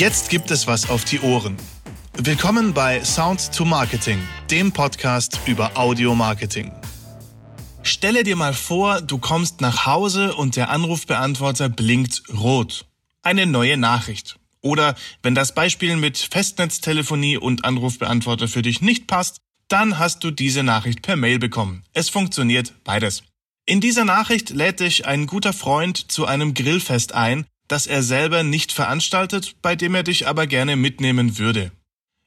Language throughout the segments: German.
Jetzt gibt es was auf die Ohren. Willkommen bei Sound to Marketing, dem Podcast über Audio Marketing. Stelle dir mal vor, du kommst nach Hause und der Anrufbeantworter blinkt rot. Eine neue Nachricht. Oder wenn das Beispiel mit Festnetztelefonie und Anrufbeantworter für dich nicht passt, dann hast du diese Nachricht per Mail bekommen. Es funktioniert beides. In dieser Nachricht lädt dich ein guter Freund zu einem Grillfest ein, das er selber nicht veranstaltet, bei dem er dich aber gerne mitnehmen würde.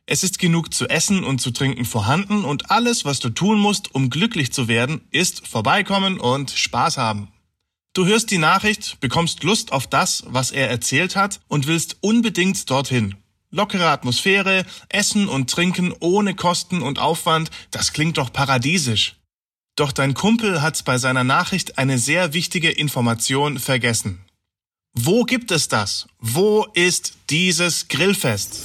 Es ist genug zu essen und zu trinken vorhanden und alles, was du tun musst, um glücklich zu werden, ist vorbeikommen und Spaß haben. Du hörst die Nachricht, bekommst Lust auf das, was er erzählt hat und willst unbedingt dorthin. Lockere Atmosphäre, Essen und Trinken ohne Kosten und Aufwand, das klingt doch paradiesisch. Doch dein Kumpel hat bei seiner Nachricht eine sehr wichtige Information vergessen. Wo gibt es das? Wo ist dieses Grillfest?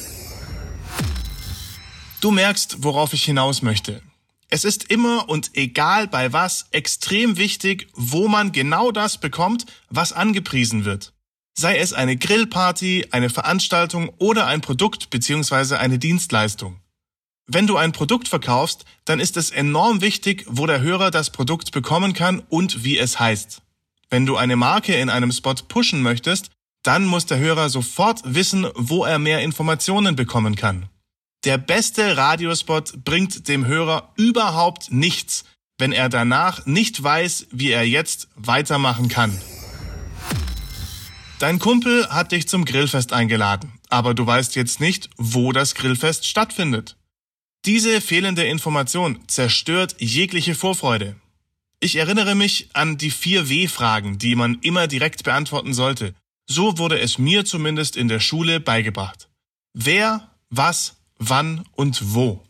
Du merkst, worauf ich hinaus möchte. Es ist immer und egal bei was extrem wichtig, wo man genau das bekommt, was angepriesen wird. Sei es eine Grillparty, eine Veranstaltung oder ein Produkt bzw. eine Dienstleistung. Wenn du ein Produkt verkaufst, dann ist es enorm wichtig, wo der Hörer das Produkt bekommen kann und wie es heißt. Wenn du eine Marke in einem Spot pushen möchtest, dann muss der Hörer sofort wissen, wo er mehr Informationen bekommen kann. Der beste Radiospot bringt dem Hörer überhaupt nichts, wenn er danach nicht weiß, wie er jetzt weitermachen kann. Dein Kumpel hat dich zum Grillfest eingeladen, aber du weißt jetzt nicht, wo das Grillfest stattfindet. Diese fehlende Information zerstört jegliche Vorfreude. Ich erinnere mich an die vier W-Fragen, die man immer direkt beantworten sollte. So wurde es mir zumindest in der Schule beigebracht. Wer, was, wann und wo.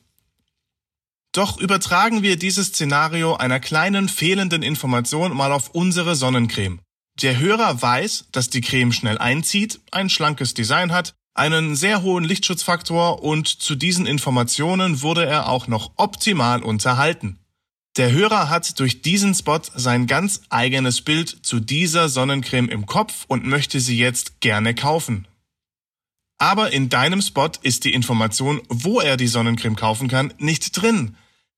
Doch übertragen wir dieses Szenario einer kleinen fehlenden Information mal auf unsere Sonnencreme. Der Hörer weiß, dass die Creme schnell einzieht, ein schlankes Design hat, einen sehr hohen Lichtschutzfaktor und zu diesen Informationen wurde er auch noch optimal unterhalten. Der Hörer hat durch diesen Spot sein ganz eigenes Bild zu dieser Sonnencreme im Kopf und möchte sie jetzt gerne kaufen. Aber in deinem Spot ist die Information, wo er die Sonnencreme kaufen kann, nicht drin.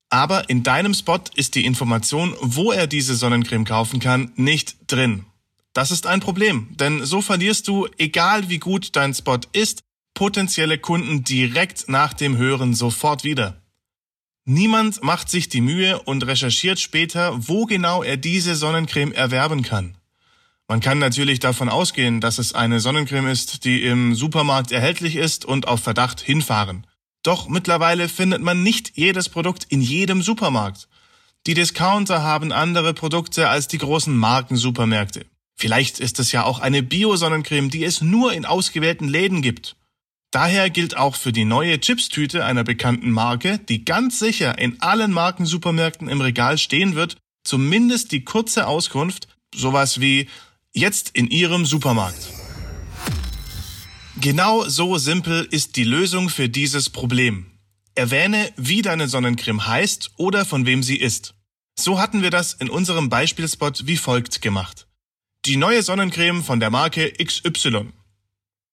Aber in deinem Spot ist die Information, wo er diese Sonnencreme kaufen kann, nicht drin. Das ist ein Problem, denn so verlierst du, egal wie gut dein Spot ist, potenzielle Kunden direkt nach dem Hören sofort wieder. Niemand macht sich die Mühe und recherchiert später, wo genau er diese Sonnencreme erwerben kann. Man kann natürlich davon ausgehen, dass es eine Sonnencreme ist, die im Supermarkt erhältlich ist und auf Verdacht hinfahren. Doch mittlerweile findet man nicht jedes Produkt in jedem Supermarkt. Die Discounter haben andere Produkte als die großen Markensupermärkte. Vielleicht ist es ja auch eine Bio-Sonnencreme, die es nur in ausgewählten Läden gibt. Daher gilt auch für die neue Chipstüte einer bekannten Marke, die ganz sicher in allen Markensupermärkten im Regal stehen wird, zumindest die kurze Auskunft, sowas wie Jetzt in Ihrem Supermarkt. Genau so simpel ist die Lösung für dieses Problem. Erwähne, wie deine Sonnencreme heißt oder von wem sie ist. So hatten wir das in unserem Beispielspot wie folgt gemacht. Die neue Sonnencreme von der Marke XY.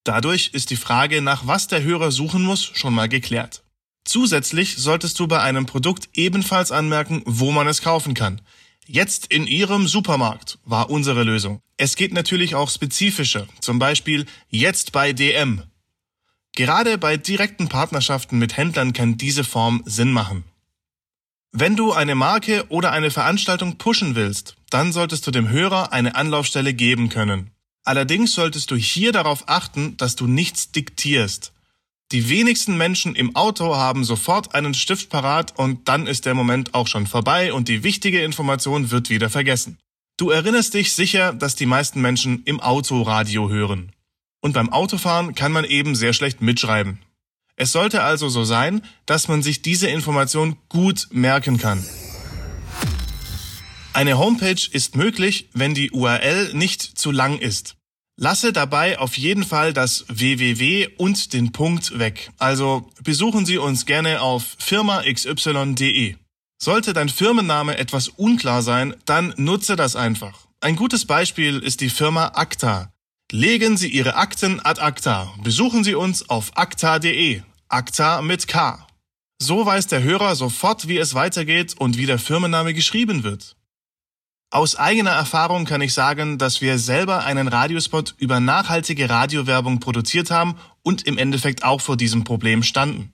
Dadurch ist die Frage, nach was der Hörer suchen muss, schon mal geklärt. Zusätzlich solltest du bei einem Produkt ebenfalls anmerken, wo man es kaufen kann. Jetzt in Ihrem Supermarkt war unsere Lösung. Es geht natürlich auch spezifischer, zum Beispiel jetzt bei DM. Gerade bei direkten Partnerschaften mit Händlern kann diese Form Sinn machen. Wenn du eine Marke oder eine Veranstaltung pushen willst, dann solltest du dem Hörer eine Anlaufstelle geben können. Allerdings solltest du hier darauf achten, dass du nichts diktierst. Die wenigsten Menschen im Auto haben sofort einen Stift parat und dann ist der Moment auch schon vorbei und die wichtige Information wird wieder vergessen. Du erinnerst dich sicher, dass die meisten Menschen im Autoradio hören. Und beim Autofahren kann man eben sehr schlecht mitschreiben. Es sollte also so sein, dass man sich diese Information gut merken kann. Eine Homepage ist möglich, wenn die URL nicht zu lang ist. Lasse dabei auf jeden Fall das www und den Punkt weg. Also besuchen Sie uns gerne auf firmaxy.de. Sollte dein Firmenname etwas unklar sein, dann nutze das einfach. Ein gutes Beispiel ist die Firma Acta. Legen Sie Ihre Akten ad acta. Besuchen Sie uns auf acta.de. Acta mit K. So weiß der Hörer sofort, wie es weitergeht und wie der Firmenname geschrieben wird. Aus eigener Erfahrung kann ich sagen, dass wir selber einen Radiospot über nachhaltige Radiowerbung produziert haben und im Endeffekt auch vor diesem Problem standen.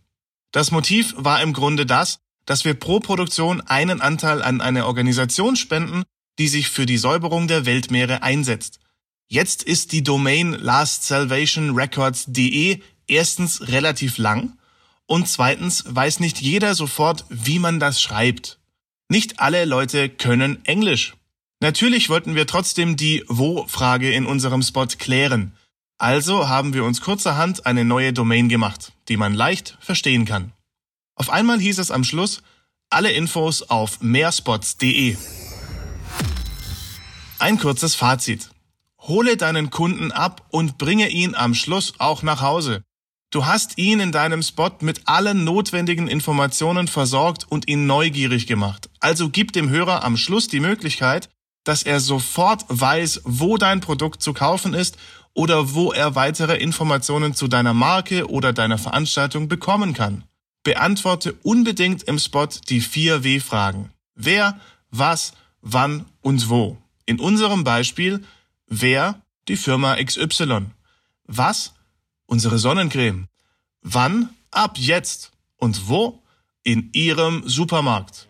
Das Motiv war im Grunde das, dass wir pro Produktion einen Anteil an eine Organisation spenden, die sich für die Säuberung der Weltmeere einsetzt. Jetzt ist die Domain lastsalvationrecords.de erstens relativ lang und zweitens weiß nicht jeder sofort, wie man das schreibt. Nicht alle Leute können Englisch. Natürlich wollten wir trotzdem die Wo-Frage in unserem Spot klären. Also haben wir uns kurzerhand eine neue Domain gemacht, die man leicht verstehen kann. Auf einmal hieß es am Schluss, alle Infos auf mehrspots.de. Ein kurzes Fazit. Hole deinen Kunden ab und bringe ihn am Schluss auch nach Hause. Du hast ihn in deinem Spot mit allen notwendigen Informationen versorgt und ihn neugierig gemacht. Also gib dem Hörer am Schluss die Möglichkeit, dass er sofort weiß, wo dein Produkt zu kaufen ist oder wo er weitere Informationen zu deiner Marke oder deiner Veranstaltung bekommen kann. Beantworte unbedingt im Spot die vier W-Fragen. Wer, was, wann und wo. In unserem Beispiel Wer? Die Firma XY. Was? Unsere Sonnencreme. Wann? Ab jetzt. Und wo? In Ihrem Supermarkt.